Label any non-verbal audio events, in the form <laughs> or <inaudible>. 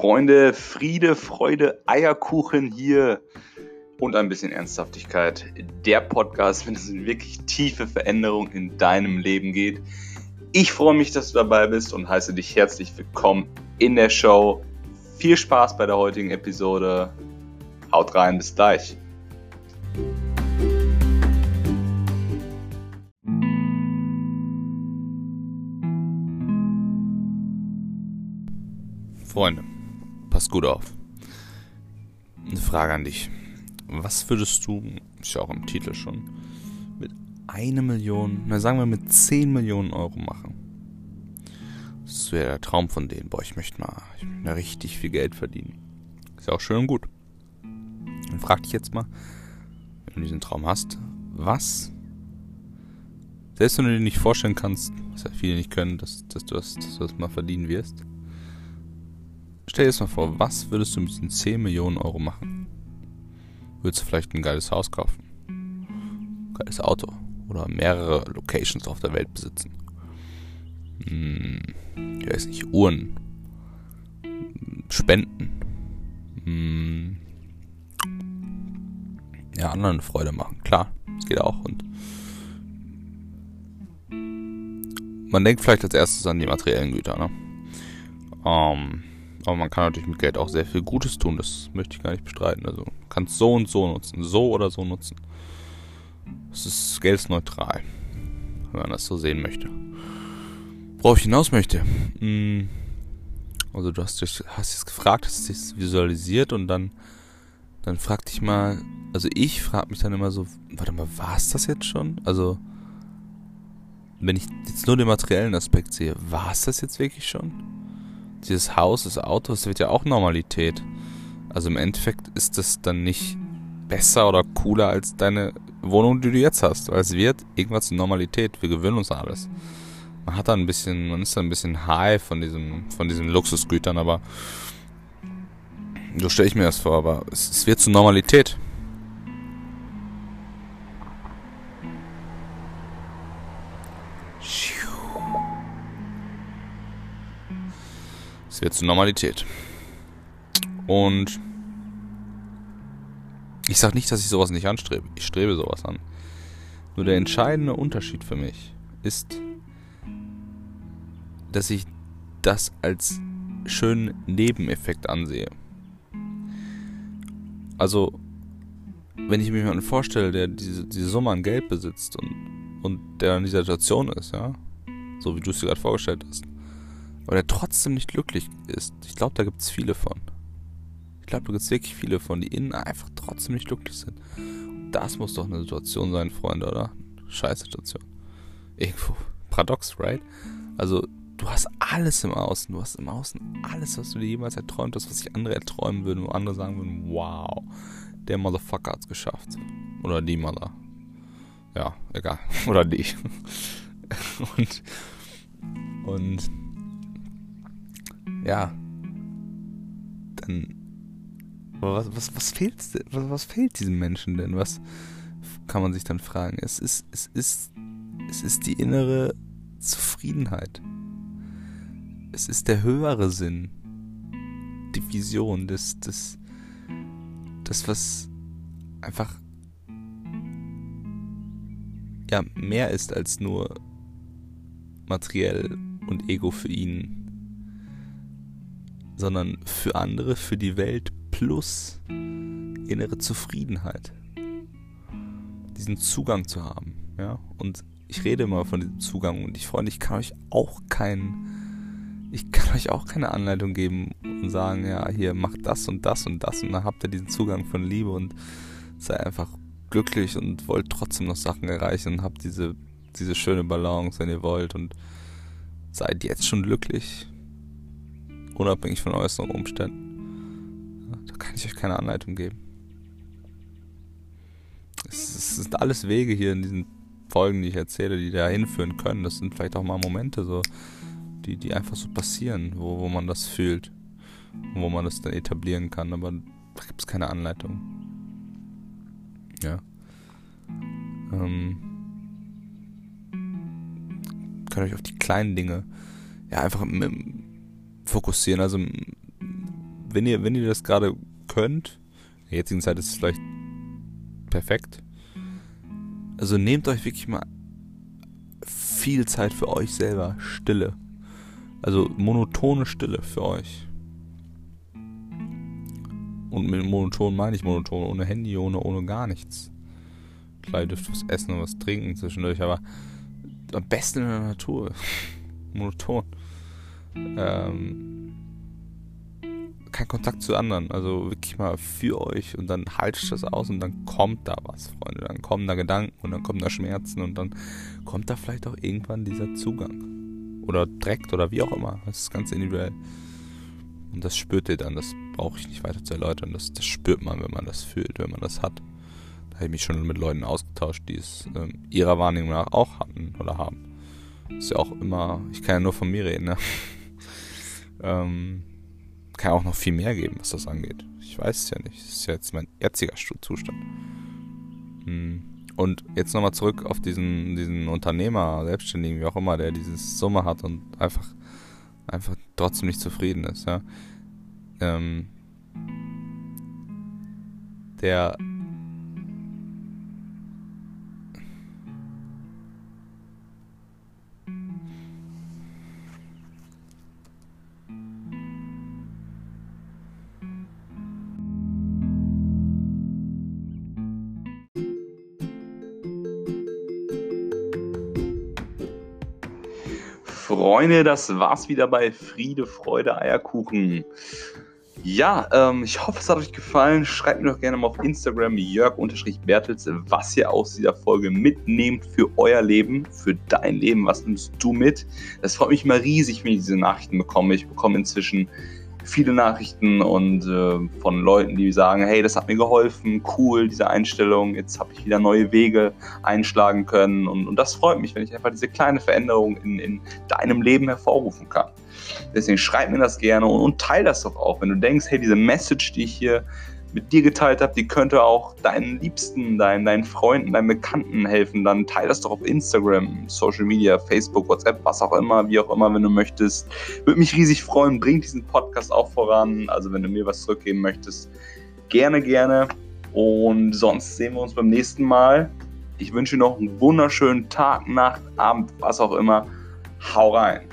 Freunde, Friede, Freude, Eierkuchen hier und ein bisschen Ernsthaftigkeit. Der Podcast, wenn es in wirklich tiefe Veränderung in deinem Leben geht. Ich freue mich, dass du dabei bist und heiße dich herzlich willkommen in der Show. Viel Spaß bei der heutigen Episode. Haut rein, bis gleich. Freunde, passt gut auf. Eine Frage an dich. Was würdest du, ist ja auch im Titel schon, mit einer Million, na sagen wir mit 10 Millionen Euro machen? Das wäre der Traum von denen. Boah, ich möchte mal, ich möchte richtig viel Geld verdienen. Ist ja auch schön und gut. Dann frag dich jetzt mal, wenn du diesen Traum hast, was, selbst wenn du dir nicht vorstellen kannst, was ja viele nicht können, dass, dass, du, das, dass du das mal verdienen wirst, Stell dir jetzt mal vor, was würdest du mit diesen 10 Millionen Euro machen? Würdest du vielleicht ein geiles Haus kaufen? Ein geiles Auto? Oder mehrere Locations auf der Welt besitzen? Hm, ich weiß nicht, Uhren? Spenden? Hm, ja, anderen Freude machen. Klar, das geht auch. Und man denkt vielleicht als erstes an die materiellen Güter, ne? Ähm, aber man kann natürlich mit Geld auch sehr viel Gutes tun, das möchte ich gar nicht bestreiten. Also man kann es so und so nutzen, so oder so nutzen. Es ist geldneutral, wenn man das so sehen möchte. Worauf ich hinaus möchte. Hm, also du hast, dich, hast jetzt gefragt, hast dich visualisiert und dann, dann frag dich mal, also ich frage mich dann immer so, warte mal, war es das jetzt schon? Also, wenn ich jetzt nur den materiellen Aspekt sehe, war es das jetzt wirklich schon? Dieses Haus, das Auto, das wird ja auch Normalität. Also im Endeffekt ist das dann nicht besser oder cooler als deine Wohnung, die du jetzt hast. Weil es wird irgendwas Normalität. Wir gewöhnen uns an alles. Man hat da ein bisschen, man ist da ein bisschen high von diesem, von diesen Luxusgütern, aber so stelle ich mir das vor, aber es, es wird zur Normalität. Es wird zur Normalität. Und ich sage nicht, dass ich sowas nicht anstrebe. Ich strebe sowas an. Nur der entscheidende Unterschied für mich ist, dass ich das als schönen Nebeneffekt ansehe. Also, wenn ich mir jemanden vorstelle, der diese, diese Summe an Geld besitzt und, und der in dieser Situation ist, ja, so wie du es dir gerade vorgestellt hast, aber der trotzdem nicht glücklich ist. Ich glaube, da gibt es viele von. Ich glaube, da gibt es wirklich viele von, die innen einfach trotzdem nicht glücklich sind. Das muss doch eine Situation sein, Freunde, oder? Scheiß Situation. Irgendwo. Paradox, right? Also, du hast alles im Außen. Du hast im Außen alles, was du dir jemals erträumt hast, was sich andere erträumen würden, wo andere sagen würden, wow, der Motherfucker hat's geschafft. Oder die Mother. Ja, egal. <laughs> Oder die. <laughs> und, und ja, dann. Was, was, was fehlt was, was fehlt diesem Menschen denn? Was kann man sich dann fragen? Es ist, es ist, es ist die innere Zufriedenheit. Es ist der höhere Sinn. Die Vision, das, das, das, was einfach ja mehr ist als nur materiell und Ego für ihn sondern für andere, für die Welt plus innere Zufriedenheit. Diesen Zugang zu haben, ja. Und ich rede immer von diesem Zugang und ich freue ich kann euch auch keinen, ich kann euch auch keine Anleitung geben und sagen, ja, hier macht das und das und das und dann habt ihr diesen Zugang von Liebe und seid einfach glücklich und wollt trotzdem noch Sachen erreichen und habt diese, diese schöne Balance, wenn ihr wollt und seid jetzt schon glücklich unabhängig von äußeren Umständen. Da kann ich euch keine Anleitung geben. Es, es sind alles Wege hier in diesen Folgen, die ich erzähle, die da hinführen können. Das sind vielleicht auch mal Momente, so, die, die einfach so passieren, wo, wo man das fühlt. Wo man das dann etablieren kann, aber da gibt es keine Anleitung. Ja. Ähm, könnt euch auf die kleinen Dinge ja einfach mit, fokussieren. Also wenn ihr, wenn ihr das gerade könnt, in der jetzigen Zeit ist es vielleicht perfekt. Also nehmt euch wirklich mal viel Zeit für euch selber, Stille. Also monotone Stille für euch. Und mit monoton meine ich monoton, ohne Handy, ohne, ohne gar nichts. Klar, ihr dürft was essen und was trinken zwischendurch, aber am besten in der Natur. <laughs> monoton. Ähm, kein Kontakt zu anderen, also wirklich mal für euch und dann haltet das aus und dann kommt da was, Freunde. Dann kommen da Gedanken und dann kommen da Schmerzen und dann kommt da vielleicht auch irgendwann dieser Zugang. Oder direkt oder wie auch immer. Das ist ganz individuell. Und das spürt ihr dann, das brauche ich nicht weiter zu erläutern. Das, das spürt man, wenn man das fühlt, wenn man das hat. Da habe ich mich schon mit Leuten ausgetauscht, die es ähm, ihrer Wahrnehmung nach auch hatten oder haben. Ist ja auch immer, ich kann ja nur von mir reden, ne? Ähm, kann auch noch viel mehr geben, was das angeht. Ich weiß es ja nicht. Das ist ja jetzt mein jetziger Zustand. Hm. Und jetzt nochmal zurück auf diesen, diesen Unternehmer, Selbstständigen, wie auch immer, der dieses Summe hat und einfach, einfach trotzdem nicht zufrieden ist, ja. Ähm, der Freunde, das war's wieder bei Friede, Freude, Eierkuchen. Ja, ähm, ich hoffe, es hat euch gefallen. Schreibt mir doch gerne mal auf Instagram jörg-bertels, was ihr aus dieser Folge mitnehmt für euer Leben, für dein Leben. Was nimmst du mit? Das freut mich immer riesig, wenn ich diese Nachrichten bekomme. Ich bekomme inzwischen viele Nachrichten und äh, von Leuten, die sagen, hey, das hat mir geholfen, cool, diese Einstellung, jetzt habe ich wieder neue Wege einschlagen können und, und das freut mich, wenn ich einfach diese kleine Veränderung in, in deinem Leben hervorrufen kann. Deswegen schreib mir das gerne und, und teile das doch auch, wenn du denkst, hey, diese Message, die ich hier mit dir geteilt habe, die könnte auch deinen Liebsten, deinen, deinen Freunden, deinen Bekannten helfen, dann teile das doch auf Instagram, Social Media, Facebook, WhatsApp, was auch immer, wie auch immer, wenn du möchtest. Würde mich riesig freuen, bring diesen Podcast auch voran. Also wenn du mir was zurückgeben möchtest, gerne, gerne. Und sonst sehen wir uns beim nächsten Mal. Ich wünsche dir noch einen wunderschönen Tag, Nacht, Abend, was auch immer. Hau rein.